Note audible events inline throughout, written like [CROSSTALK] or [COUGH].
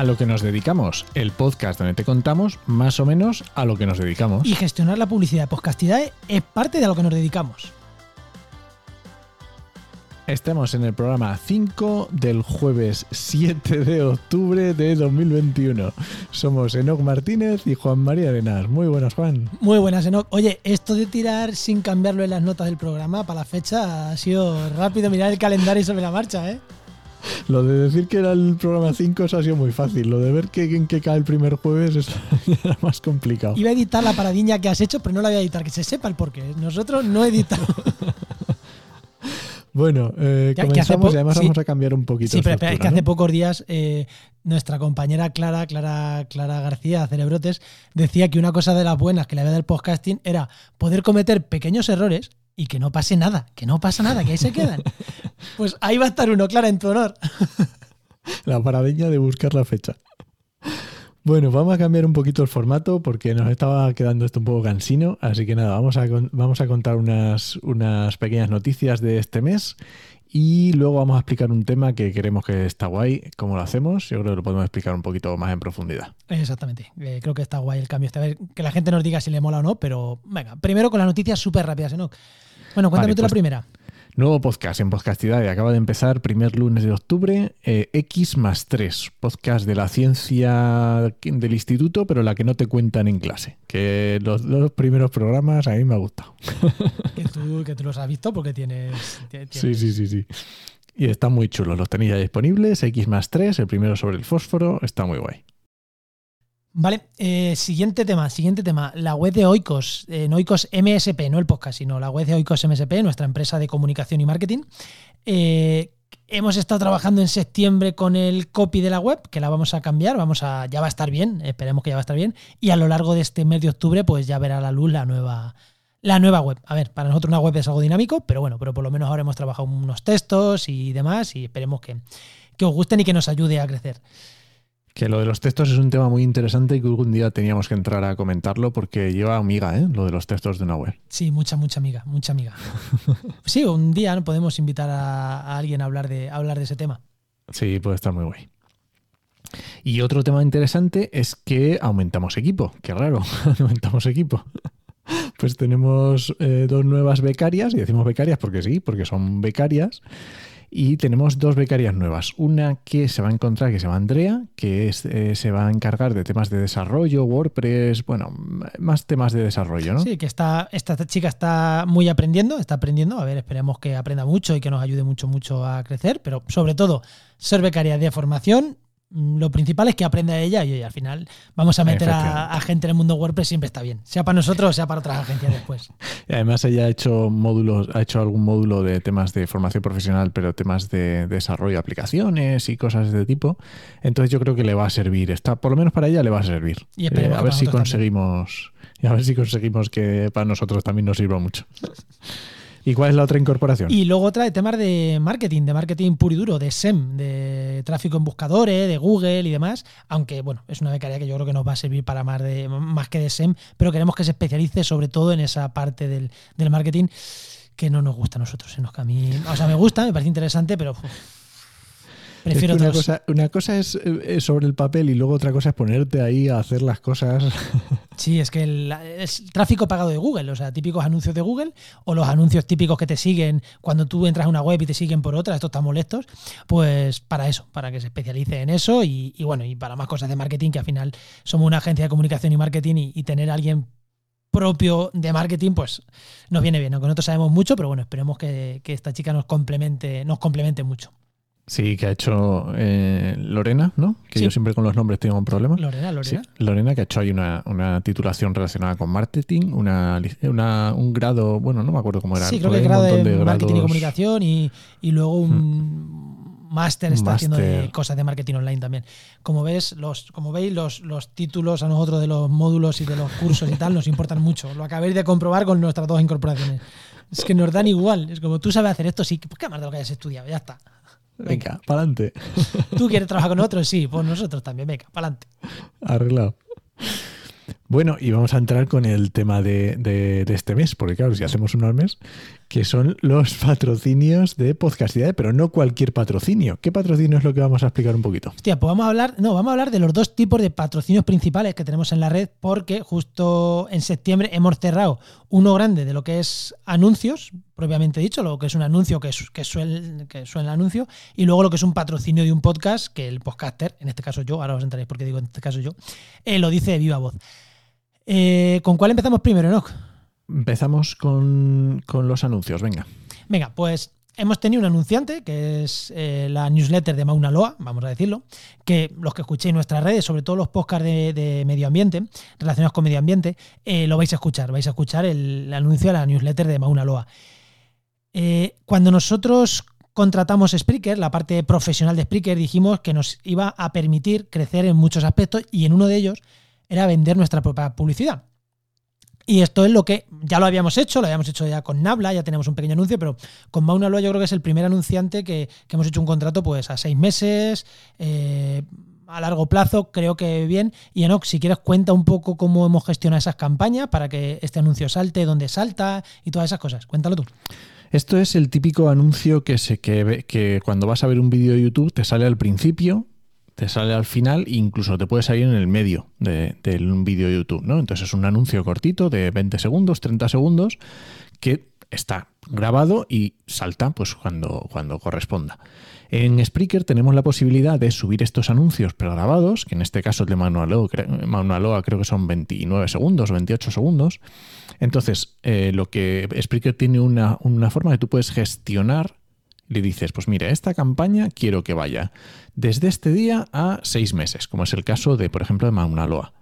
A lo que nos dedicamos, el podcast donde te contamos más o menos a lo que nos dedicamos. Y gestionar la publicidad de Podcastidad es parte de a lo que nos dedicamos. Estamos en el programa 5 del jueves 7 de octubre de 2021. Somos Enoc Martínez y Juan María Arenas. Muy buenas, Juan. Muy buenas, Enoc. Oye, esto de tirar sin cambiarlo en las notas del programa para la fecha ha sido rápido mirar el calendario sobre la marcha, ¿eh? Lo de decir que era el programa 5 eso ha sido muy fácil. Lo de ver que, en qué cae el primer jueves es [LAUGHS] era más complicado. Iba a editar la paradiña que has hecho, pero no la voy a editar, que se sepa el porqué. Nosotros no editamos. [LAUGHS] Bueno, eh, comenzamos y además vamos a cambiar un poquito. Sí, pero es que hace pocos días eh, nuestra compañera Clara, Clara, Clara García, Cerebrotes, decía que una cosa de las buenas que le había del podcasting era poder cometer pequeños errores y que no pase nada, que no pasa nada, que ahí se quedan. [LAUGHS] pues ahí va a estar uno, Clara, en tu honor. [LAUGHS] la paradeña de buscar la fecha. Bueno, vamos a cambiar un poquito el formato porque nos estaba quedando esto un poco cansino, así que nada, vamos a, vamos a contar unas, unas pequeñas noticias de este mes y luego vamos a explicar un tema que queremos que está guay. ¿Cómo lo hacemos? Yo creo que lo podemos explicar un poquito más en profundidad. Exactamente. Eh, creo que está guay el cambio. Este. A ver, que la gente nos diga si le mola o no, pero venga, primero con las noticias súper rápidas, ¿no? Bueno, cuéntame tú la pues primera. Nuevo podcast en Podcastidad. Acaba de empezar primer lunes de octubre, eh, X más 3. Podcast de la ciencia del instituto, pero la que no te cuentan en clase. Que los dos primeros programas a mí me ha gustado. [LAUGHS] Que tú, que tú los has visto porque tienes, Sí, sí, sí, sí. Y están muy chulos. Los tenéis ya disponibles. X más 3, el primero sobre el fósforo. Está muy guay. Vale, eh, siguiente tema, siguiente tema. La web de Oikos, eh, Oikos MSP, no el podcast, sino la web de Oikos MSP, nuestra empresa de comunicación y marketing. Eh, hemos estado trabajando en septiembre con el copy de la web, que la vamos a cambiar, vamos a, ya va a estar bien, esperemos que ya va a estar bien. Y a lo largo de este mes de octubre, pues ya verá la luz la nueva, la nueva web. A ver, para nosotros una web es algo dinámico, pero bueno, pero por lo menos ahora hemos trabajado unos textos y demás, y esperemos que, que os gusten y que nos ayude a crecer. Que lo de los textos es un tema muy interesante y que algún día teníamos que entrar a comentarlo porque lleva amiga, ¿eh? Lo de los textos de una web. Sí, mucha, mucha amiga, mucha amiga. [LAUGHS] sí, un día podemos invitar a, alguien a hablar, de, hablar de ese tema. Sí, puede estar muy guay. Y otro tema interesante es que aumentamos equipo. Qué raro, [LAUGHS] aumentamos equipo. [LAUGHS] Pues tenemos eh, dos nuevas becarias, y decimos becarias porque sí, porque son becarias. Y tenemos dos becarias nuevas. Una que se va a encontrar, que se llama Andrea, que eh, se va a encargar de temas de desarrollo, WordPress, bueno, más temas de desarrollo, ¿no? Sí, que está, esta chica está muy aprendiendo, está aprendiendo. A ver, esperemos que aprenda mucho y que nos ayude mucho, mucho a crecer. Pero sobre todo, ser becaria de formación lo principal es que aprenda ella y, al final vamos a meter a, gente en el mundo WordPress siempre está bien, sea para nosotros o sea para otras agencias después. [LAUGHS] Y además ella ha hecho módulos, ha hecho algún módulo de temas de formación profesional, pero temas de, desarrollo de aplicaciones y cosas de este tipo. Entonces yo creo que le va a servir. Está, por lo menos para ella le va a servir. Y eh, a ver si conseguimos, y a ver si conseguimos que para nosotros también nos sirva mucho. [LAUGHS] ¿Y cuál es la otra incorporación? Y luego trae temas de marketing, de marketing puro y duro, de SEM, de tráfico en buscadores, de Google y demás. Aunque, bueno, es una becaria que yo creo que nos va a servir para más, de, más que de SEM, pero queremos que se especialice sobre todo en esa parte del, marketing que no nos gusta a nosotros. Que a mí, o sea, me gusta, me parece interesante, pero Prefiero una, cosa, una cosa es, sobre el papel y luego otra cosa es ponerte ahí a hacer las cosas. [LAUGHS] Sí, es que el, es tráfico pagado de Google, o sea, típicos anuncios de Google o los anuncios típicos que te siguen cuando tú entras a una web y te siguen por otra, estos están molestos, pues para eso, para que se especialice en eso y, bueno, y para más cosas de marketing, que al final somos una agencia de comunicación y marketing y, tener a alguien propio de marketing, pues nos viene bien. Aunque nosotros sabemos mucho, pero bueno, esperemos que, que esta chica nos complemente, nos complemente mucho. Sí, que ha hecho eh, Lorena, ¿no? Que yo siempre con los nombres tengo un problema. Lorena, Lorena. Lorena, que ha hecho ahí una, titulación relacionada con marketing, una, un grado, bueno, no me acuerdo cómo era. Sí, creo que grado de, marketing y comunicación y, luego un hmm. máster está haciendo de cosas de marketing online también. Como ves, los, como veis, los, los títulos a nosotros de los módulos y de los cursos y tal nos importan mucho. Lo acabéis de comprobar con nuestras dos incorporaciones. Es que nos dan igual. Es como tú sabes hacer esto, sí, ¿por qué más de lo que hayas estudiado? Ya está. Venga, para adelante. ¿Tú quieres trabajar con nosotros? Sí, pues nosotros también. Venga, para adelante. Arreglado. Bueno, y vamos a entrar con el tema de, de, este mes, porque claro, si hacemos uno al mes, que son los patrocinios de Podcastidad, pero no cualquier patrocinio. ¿Qué patrocinio es lo que vamos a explicar un poquito? Hostia, pues vamos a hablar, no, vamos a hablar de los dos tipos de patrocinios principales que tenemos en la red, porque justo en septiembre hemos cerrado uno grande de lo que es anuncios, propiamente dicho, lo que es un anuncio que, que, suele, que suena anuncio, y luego lo que es un patrocinio de un podcast, que el podcaster, en este caso yo, ahora os enteréis porque digo en este caso yo, eh, lo dice de viva voz. Eh, ¿Con cuál empezamos primero, Enoch? Empezamos con, con, los anuncios, venga. Venga, pues hemos tenido un anunciante, que es eh, la newsletter de Mauna Loa, vamos a decirlo, que los que escuchéis nuestras redes, sobre todo los podcasts de, de medio ambiente, relacionados con medio ambiente, eh, lo vais a escuchar, vais a escuchar el, el, anuncio de la newsletter de Mauna Loa. Cuando nosotros contratamos Spreaker, la parte profesional de Spreaker, dijimos que nos iba a permitir crecer en muchos aspectos y en uno de ellos era vender nuestra propia publicidad. Y esto es lo que ya lo habíamos hecho, lo habíamos hecho ya con Nabla, ya tenemos un pequeño anuncio, pero con Mauna Loa yo creo que es el primer anunciante que, que hemos hecho un contrato pues a seis meses, eh, a largo plazo, creo que bien. Y Enoch, si quieres cuenta un poco cómo hemos gestionado esas campañas para que este anuncio salte, dónde salta y todas esas cosas. Cuéntalo tú. Esto es el típico anuncio que, se, que, que cuando vas a ver un vídeo de YouTube te sale al principio te sale al final incluso te puede salir en el medio de, un vídeo de YouTube, ¿no? Entonces es un anuncio cortito de 20 segundos, 30 segundos, que está grabado y salta pues cuando, cuando corresponda. En Spreaker tenemos la posibilidad de subir estos anuncios pregrabados, que en este caso el de Manualoa creo que son 29 segundos, 28 segundos. Entonces, eh, lo que Spreaker tiene una, una forma que tú puedes gestionar le dices, pues mira, esta campaña quiero que vaya desde este día a seis meses, como es el caso de, por ejemplo, de Mauna Loa.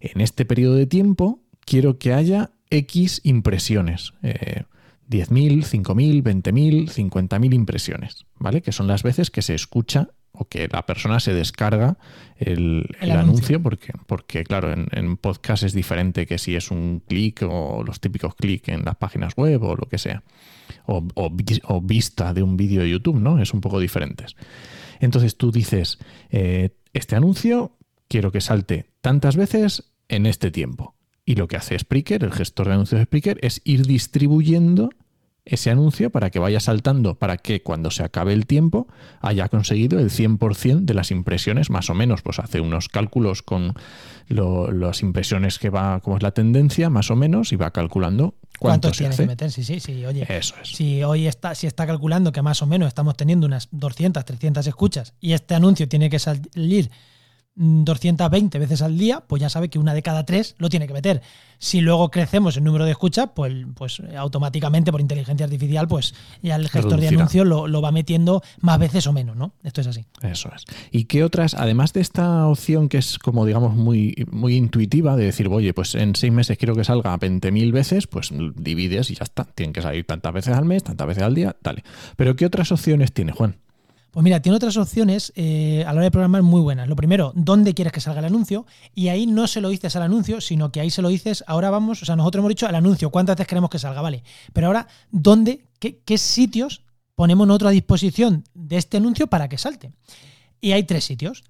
En este periodo de tiempo quiero que haya X impresiones. Eh, 10.000, 5.000, 20.000, 50.000 impresiones, ¿vale? Que son las veces que se escucha o que la persona se descarga el, el, el anuncio. anuncio, porque, porque claro, en, en, podcast es diferente que si es un clic o los típicos clics en las páginas web o lo que sea, o, o, o vista de un vídeo de YouTube, ¿no? Es un poco diferentes. Entonces tú dices, eh, este anuncio quiero que salte tantas veces en este tiempo. Y lo que hace Spreaker, el gestor de anuncios de Spreaker, es ir distribuyendo ese anuncio para que vaya saltando, para que cuando se acabe el tiempo haya conseguido el 100% de las impresiones, más o menos, pues hace unos cálculos con lo, las impresiones que va, como es la tendencia, más o menos, y va calculando cuánto ¿Cuántos tiene que meter? Sí, sí, sí, oye. Eso es. Si hoy está, si está calculando que más o menos estamos teniendo unas 200, 300 escuchas y este anuncio tiene que salir 220 veces al día, pues ya sabe que una de cada tres lo tiene que meter. Si luego crecemos el número de escuchas, pues, pues automáticamente por inteligencia artificial, pues ya el gestor Reducirá. de anuncios lo, lo, va metiendo más veces o menos, ¿no? Esto es así. Eso es. ¿Y qué otras, además de esta opción que es como digamos muy, muy intuitiva, de decir, oye, pues en seis meses quiero que salga 20.000 veces, pues divides y ya está. Tienen que salir tantas veces al mes, tantas veces al día, dale. Pero ¿qué otras opciones tiene, Juan? Pues mira, tiene otras opciones eh, a la hora de programar muy buenas. Lo primero, ¿dónde quieres que salga el anuncio? Y ahí no se lo dices al anuncio, sino que ahí se lo dices, ahora vamos, o sea, nosotros hemos dicho el anuncio, cuántas veces queremos que salga, vale. Pero ahora, ¿dónde, qué, sitios ponemos nosotros a disposición de este anuncio para que salte? Y hay tres sitios.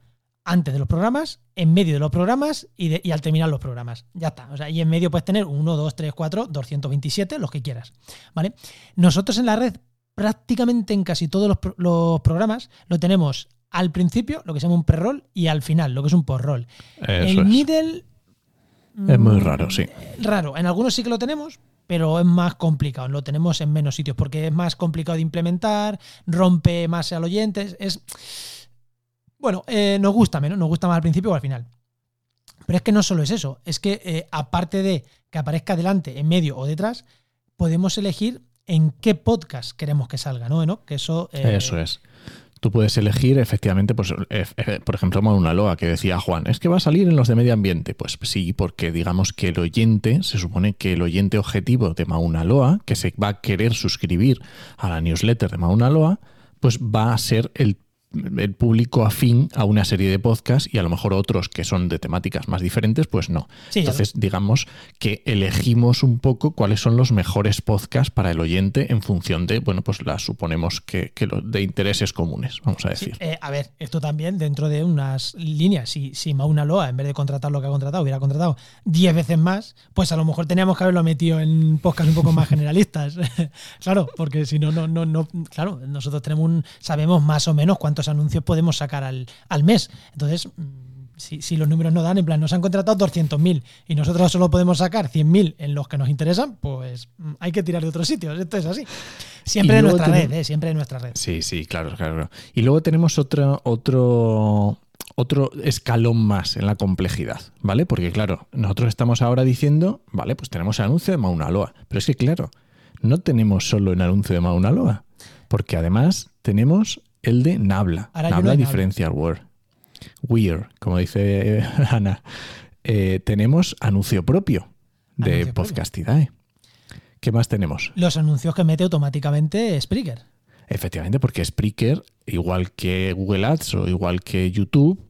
Antes de los programas, en medio de los programas y, y al terminar los programas. Ya está. O sea, y en medio puedes tener 1, 2, 3, 4, 227, los que quieras. ¿Vale? Nosotros en la red prácticamente en casi todos los, los, programas lo tenemos al principio, lo que se llama un pre-roll, y al final, lo que es un post-roll. El es. middle. Es muy raro, sí. Raro. En algunos sí que lo tenemos, pero es más complicado. Lo tenemos en menos sitios porque es más complicado de implementar, rompe más al oyente. Es. Bueno, eh, nos gusta menos, nos gusta más al principio o al final. Pero es que no solo es eso, es que eh, aparte de que aparezca delante, en medio o detrás, podemos elegir en qué podcast queremos que salga, ¿no? Que eso, eh... eso es. Tú puedes elegir, efectivamente, pues, eh, por ejemplo, una loa que decía Juan, es que va a salir en los de medio ambiente. Pues sí, porque digamos que el oyente, se supone que el oyente objetivo de Mauna Loa, que se va a querer suscribir a la newsletter de Mauna Loa, pues va a ser el el público afín a una serie de podcasts y a lo mejor otros que son de temáticas más diferentes, pues no. Entonces, digamos que elegimos un poco cuáles son los mejores podcasts para el oyente en función de, bueno, pues las suponemos que, que de intereses comunes, vamos a decir. Eh, a ver, esto también dentro de unas líneas, si, si Mauna Loa, en vez de contratar lo que ha contratado, hubiera contratado 10 veces más, pues a lo mejor teníamos que haberlo metido en podcasts un poco más generalistas. [LAUGHS] claro, porque si no, no, no, no, claro, nosotros tenemos un, sabemos más o menos cuántos anuncios podemos sacar al, al mes. Entonces, si, los números no dan, en plan, nos han contratado 200.000 y nosotros solo podemos sacar 100.000 en los que nos interesan, pues mm, hay que tirar de otros sitios. Esto es así. Siempre en nuestra red, ¿eh? siempre en nuestra red. Sí, sí, claro, claro. Y luego tenemos otro, otro, otro escalón más en la complejidad, ¿vale? Porque claro, nosotros estamos ahora diciendo, vale, pues tenemos el anuncio de Mauna Loa. Pero es que, claro, no tenemos solo el anuncio de Mauna Loa, porque además tenemos el de Nabla. Nabla Differential Word. Weird, como dice [LAUGHS] Ana. Eh, tenemos anuncio propio de Podcastidae. ¿Qué más tenemos? Los anuncios que mete automáticamente Spreaker. Efectivamente, porque Spreaker, igual que Google Ads o igual que YouTube,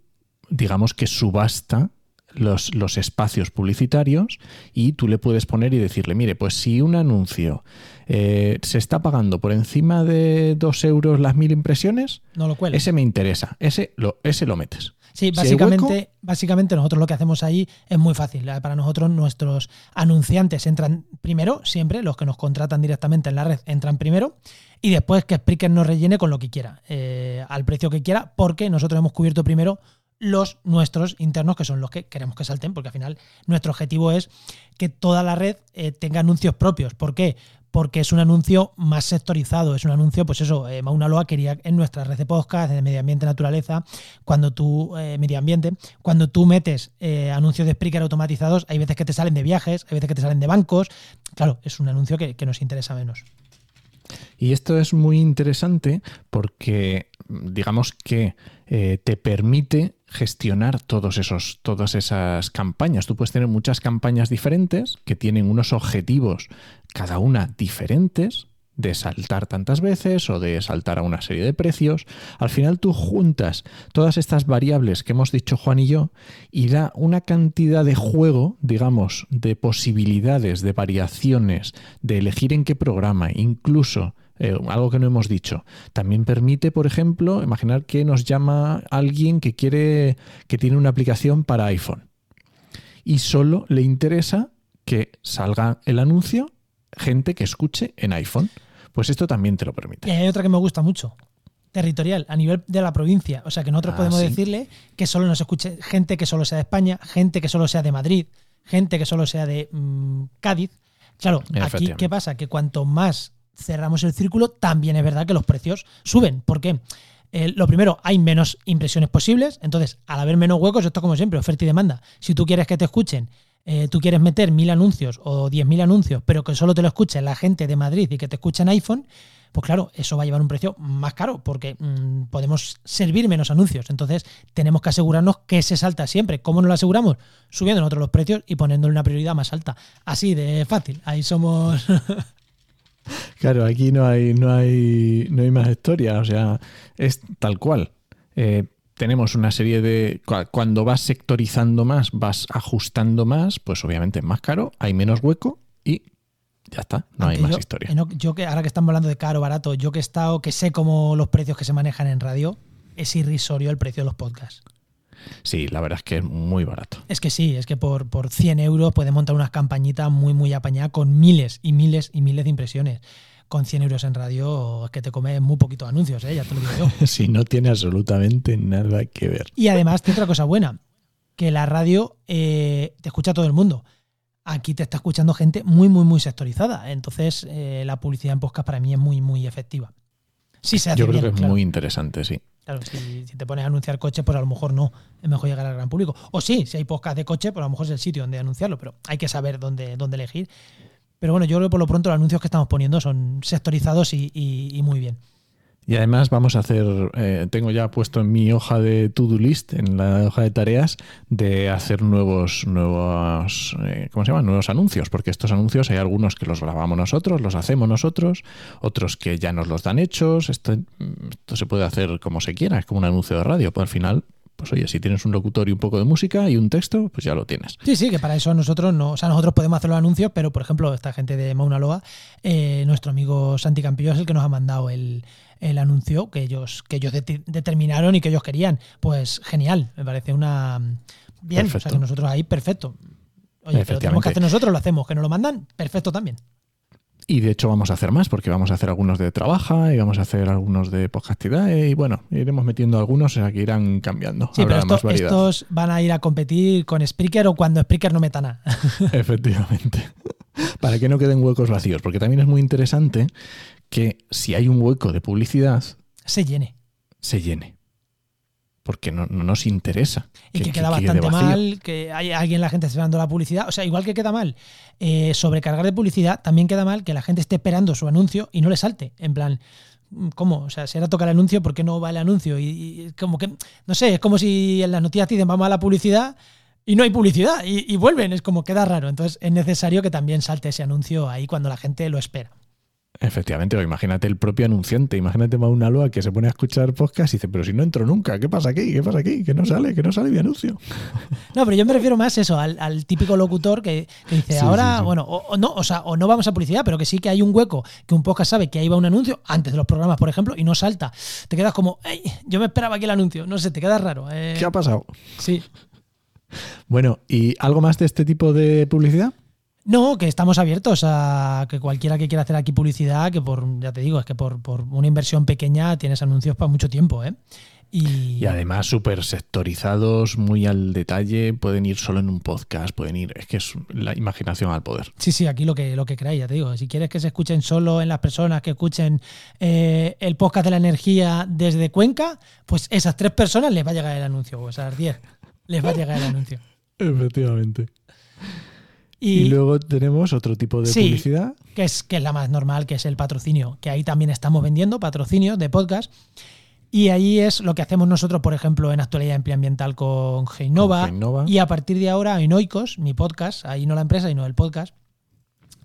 digamos que subasta los, los, espacios publicitarios y tú le puedes poner y decirle, mire, pues si un anuncio eh, se está pagando por encima de 2 euros las mil impresiones, no lo ese me interesa, ese lo, ese lo metes. Sí, básicamente, básicamente nosotros lo que hacemos ahí es muy fácil. Para nosotros nuestros anunciantes entran primero, siempre, los que nos contratan directamente en la red entran primero y después que Spreaker nos rellene con lo que quiera, eh, al precio que quiera, porque nosotros hemos cubierto primero los nuestros internos, que son los que queremos que salten, porque al final nuestro objetivo es que toda la red eh, tenga anuncios propios. ¿Por qué? Porque es un anuncio más sectorizado, es un anuncio, pues eso, eh, Mauna Loa quería en nuestra red de podcast, de medio ambiente, naturaleza, cuando tú, eh, medio ambiente, cuando tú metes anuncios de Spreaker automatizados, hay veces que te salen de viajes, hay veces que te salen de bancos, claro, es un anuncio que, que nos interesa menos. Y esto es muy interesante porque digamos que te permite gestionar todos esos, todas esas campañas. Tú puedes tener muchas campañas diferentes que tienen unos objetivos, cada una diferentes, de saltar tantas veces o de saltar a una serie de precios. Al final tú juntas todas estas variables que hemos dicho Juan y yo y da una cantidad de juego, digamos, de posibilidades, de variaciones, de elegir en qué programa, incluso eh, algo que no hemos dicho. También permite, por ejemplo, imaginar que nos llama alguien que quiere, que tiene una aplicación para iPhone y solo le interesa que salga el anuncio gente que escuche en iPhone. Pues esto también te lo permite. Y hay otra que me gusta mucho. Territorial, a nivel de la provincia. O sea que nosotros ah, podemos decirle que solo nos escuche gente que solo sea de España, gente que solo sea de Madrid, gente que solo sea de mm, Cádiz. Claro, aquí, ¿qué pasa? Que cuanto más cerramos el círculo, también es verdad que los precios suben. ¿Por qué? Eh, lo primero, hay menos impresiones posibles, entonces al haber menos huecos, esto como siempre, oferta y demanda. Si tú quieres que te escuchen, eh, tú quieres meter mil anuncios o diez mil anuncios, pero que solo te lo escuche la gente de Madrid y que te escuche en iPhone, pues claro, eso va a llevar un precio más caro porque mm, podemos servir menos anuncios. Entonces tenemos que asegurarnos que se salta siempre. ¿Cómo nos lo aseguramos? Subiendo nosotros los precios y poniéndole una prioridad más alta. Así de fácil. Ahí somos... [LAUGHS] Claro, aquí no hay, no hay, no hay más historia, o sea, es tal cual. Eh, tenemos una serie de. Cuando vas sectorizando más, vas ajustando más, pues obviamente es más caro, hay menos hueco y ya está, no hay más historia. Yo que ahora que estamos hablando de caro, barato, yo que he estado, que sé cómo los precios que se manejan en radio, es irrisorio el precio de los podcasts. Sí, la verdad es que es muy barato. Es que sí, es que por, por 100 euros puedes montar unas campañitas muy, muy apañadas con miles y miles y miles de impresiones. Con 100 euros en radio es que te comes muy poquitos anuncios, ¿eh? ya te lo digo yo. [LAUGHS] sí, no tiene absolutamente nada que ver. Y además tiene otra cosa buena, que la radio eh, te escucha todo el mundo. Aquí te está escuchando gente muy, muy, muy sectorizada. Entonces, eh, la publicidad en podcast para mí es muy, muy efectiva. Sí, se hace Yo creo que es muy interesante, sí. Claro, si, te pones a anunciar coches, pues a lo mejor no, es mejor llegar al gran público. O sí, si hay podcast de coche, pues a lo mejor es el sitio donde anunciarlo, pero hay que saber dónde, dónde elegir. Pero bueno, yo creo que por lo pronto los anuncios que estamos poniendo son sectorizados y, muy bien. Y además vamos a hacer, eh, tengo ya puesto en mi hoja de to-do list, en la hoja de tareas, de hacer nuevos, nuevos, eh, ¿cómo se llaman? Nuevos anuncios, porque estos anuncios hay algunos que los grabamos nosotros, los hacemos nosotros, otros que ya nos los dan hechos. Esto, esto se puede hacer como se quiera, es como un anuncio de radio, pues al final pues oye, si tienes un locutor y un poco de música y un texto, pues ya lo tienes. Sí, sí, que para eso nosotros no, o sea, nosotros podemos hacer los anuncios, pero por ejemplo, esta gente de Mauna Loa, eh, nuestro amigo Santi Campillo es el que nos ha mandado el, anuncio que ellos, que ellos determinaron y que ellos querían. Pues genial, me parece una bien, o sea que nosotros ahí perfecto. Oye, pero tenemos que hacer nosotros, lo hacemos, que nos lo mandan, perfecto también. Y de hecho vamos a hacer más, porque vamos a hacer algunos de trabaja y vamos a hacer algunos de podcastidad y bueno, iremos metiendo algunos, o sea que irán cambiando. Sí, pero estos van a ir a competir con Spreaker o cuando Spreaker no meta nada. [LAUGHS] [LAUGHS] Efectivamente. Para que no queden huecos vacíos, porque también es muy interesante que si hay un hueco de publicidad... Se llene. Se llene porque no, nos interesa. Y que, queda bastante mal, que hay alguien, la gente esperando la publicidad. O sea, igual que queda mal eh, sobrecargar de publicidad, también queda mal que la gente esté esperando su anuncio y no le salte. En plan, ¿cómo? O sea, si ahora toca el anuncio, ¿por qué no va el anuncio? Y, como que, no sé, es como si en las noticias dicen vamos a la publicidad y no hay publicidad y, y vuelven, es como queda raro. Entonces es necesario que también salte ese anuncio ahí cuando la gente lo espera. Efectivamente, o imagínate el propio anunciante, imagínate a una loa que se pone a escuchar podcast y dice, pero si no entro nunca, ¿qué pasa aquí? ¿Qué pasa aquí? Que no sale, que no sale mi anuncio. [LAUGHS] No, pero yo me refiero más eso, al, típico locutor que, dice, ahora, bueno, o, no, o sea, o no vamos a publicidad, pero que sí que hay un hueco, que un podcast sabe que ahí va un anuncio, antes de los programas, por ejemplo, y no salta. Te quedas como, yo me esperaba aquí el anuncio, no sé, te queda raro. Eh. ¿Qué ha pasado? Sí. Bueno, ¿y algo más de este tipo de publicidad? No, que estamos abiertos a que cualquiera que quiera hacer aquí publicidad, que por, ya te digo, es que por, una inversión pequeña tienes anuncios para mucho tiempo, ¿eh? Y, además súper sectorizados, muy al detalle, pueden ir solo en un podcast, pueden ir, es que es la imaginación al poder. Sí, sí, aquí lo que, lo que queráis, ya te digo, si quieres que se escuchen solo en las personas que escuchen eh, el podcast de la energía desde Cuenca, pues esas tres personas les va a llegar el anuncio, o esas diez les va a llegar el anuncio. [LAUGHS] Efectivamente. Y, luego tenemos otro tipo de publicidad. Que es, que es la más normal, que es el patrocinio, que ahí también estamos vendiendo patrocinio de podcast. Y ahí es lo que hacemos nosotros, por ejemplo, en Actualidad Ambiental con Geinova. Y a partir de ahora, en Oikos, mi podcast, ahí no la empresa, sino el podcast,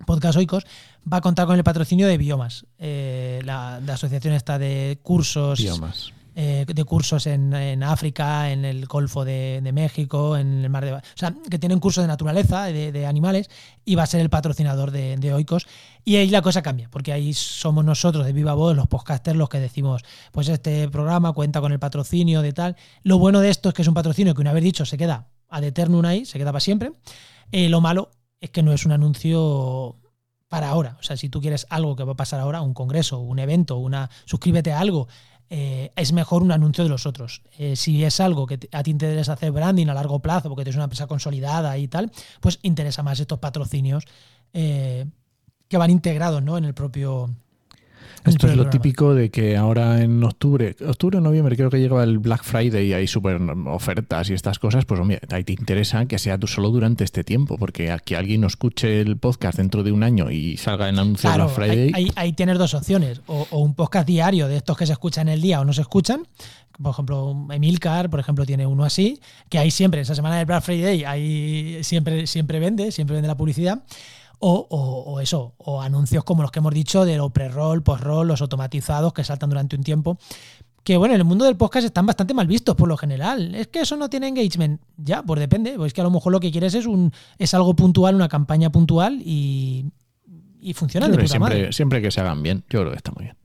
Podcast Oikos, va a contar con el patrocinio de Biomas. Eh, la, asociación está de cursos. Biomas eh, de cursos en, África, en el Golfo de, México, en el Mar de... O sea, que tienen cursos de naturaleza, de, animales, y va a ser el patrocinador de, Oikos. Y ahí la cosa cambia, porque ahí somos nosotros de Viva Voz, los podcasters, los que decimos, pues este programa cuenta con el patrocinio de tal. Lo bueno de esto es que es un patrocinio que una vez dicho se queda ad eternum ahí, se queda para siempre. Eh, lo malo es que no es un anuncio para ahora. O sea, si tú quieres algo que va a pasar ahora, un congreso, un evento, una suscríbete a algo eh, es mejor un anuncio de los otros. Eh, si es algo que a ti te interesa hacer branding a largo plazo, porque tienes una empresa consolidada y tal, pues interesa más estos patrocinios eh, que van integrados ¿no? en el propio, esto es lo típico de que ahora en octubre, octubre o noviembre creo que llega el Black Friday y hay súper ofertas y estas cosas, pues hombre, ahí te interesa que sea tú solo durante este tiempo, porque que alguien no escuche el podcast dentro de un año y salga en anuncio Black Friday. Ahí, tienes dos opciones, o, un podcast diario de estos que se escuchan el día o no se escuchan, por ejemplo, Emilcar, por ejemplo, tiene uno así, que ahí siempre, esa semana del Black Friday, ahí siempre, siempre vende, siempre vende la publicidad. O, eso, o anuncios como los que hemos dicho de lo pre-roll, post-roll, los automatizados que saltan durante un tiempo. Que bueno, en el mundo del podcast están bastante mal vistos por lo general. Es que eso no tiene engagement. Ya, pues depende. Pues que a lo mejor lo que quieres es un es algo puntual, una campaña puntual y, y de siempre, siempre que se hagan bien, yo creo que está muy bien.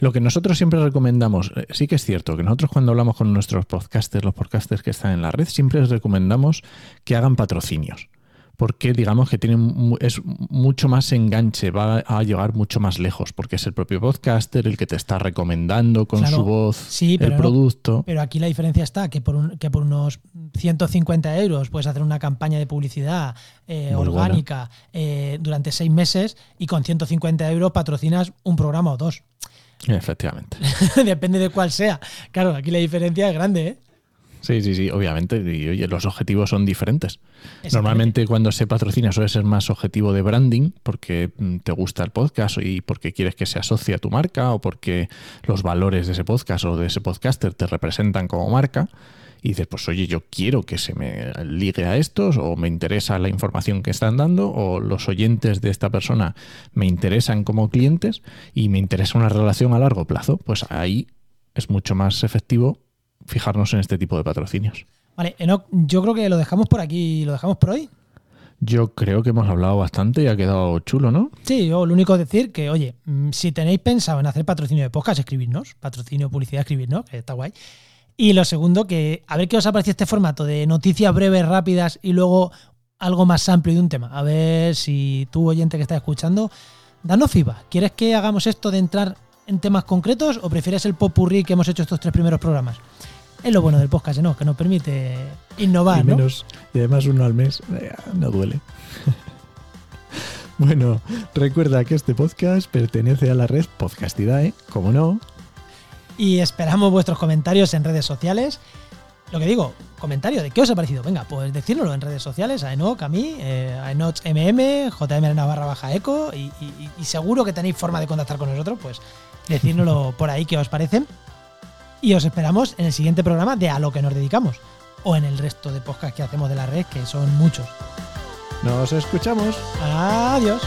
Lo que nosotros siempre recomendamos, eh, sí que es cierto que nosotros cuando hablamos con nuestros podcasters, los podcasters que están en la red, siempre les recomendamos que hagan patrocinios porque digamos que tiene es mucho más enganche, va a llegar mucho más lejos, porque es el propio podcaster el que te está recomendando con su voz el producto. pero aquí la diferencia está que por, que por unos 150 euros puedes hacer una campaña de publicidad eh, orgánica eh, durante seis meses y con 150 euros patrocinas un programa o dos. Efectivamente. [LAUGHS] Depende de cuál sea. Claro, aquí la diferencia es grande, ¿eh? Sí, sí, sí, obviamente. Y oye, los objetivos son diferentes. Normalmente cuando se patrocina suele ser más objetivo de branding porque mm, te gusta el podcast y porque quieres que se asocie a tu marca o porque los valores de ese podcast o de ese podcaster te representan como marca. Y dices, pues oye, yo quiero que se me ligue a estos o me interesa la información que están dando o los oyentes de esta persona me interesan como clientes y me interesa una relación a largo plazo. Pues ahí es mucho más efectivo fijarnos en este tipo de patrocinios. Vale, Enoch, yo creo que lo dejamos por aquí, lo dejamos por hoy. Yo creo que hemos hablado bastante y ha quedado chulo, ¿no? Sí, yo lo único es decir que, oye, mm, si tenéis pensado en hacer patrocinio de podcast, escribirnos, patrocinio, publicidad, escribirnos, que está guay. Y lo segundo, que a ver qué os ha parecido este formato de noticias breves, rápidas y luego algo más amplio de un tema. A ver si tú, oyente que estás escuchando, danos feedback. ¿Quieres que hagamos esto de entrar en temas concretos o prefieres el popurrí que hemos hecho estos tres primeros programas? Es lo bueno del podcast, ¿no? Que nos permite innovar, y menos, Y además uno al mes eh, no duele. [LAUGHS] bueno, recuerda que este podcast pertenece a la red Podcastidae, como no. Y esperamos vuestros comentarios en redes sociales. Lo que digo, comentario de qué os ha parecido. Venga, pues decírnoslo en redes sociales, a Enoch, a mí, eh, a Enoch MM, JM Navarra baja eco, y, y, seguro que tenéis forma de contactar con nosotros, pues decírnoslo [LAUGHS] por ahí qué os parece. Y os esperamos en el siguiente programa de A lo que nos dedicamos. O en el resto de podcasts que hacemos de la red, que son muchos. Nos escuchamos. Adiós.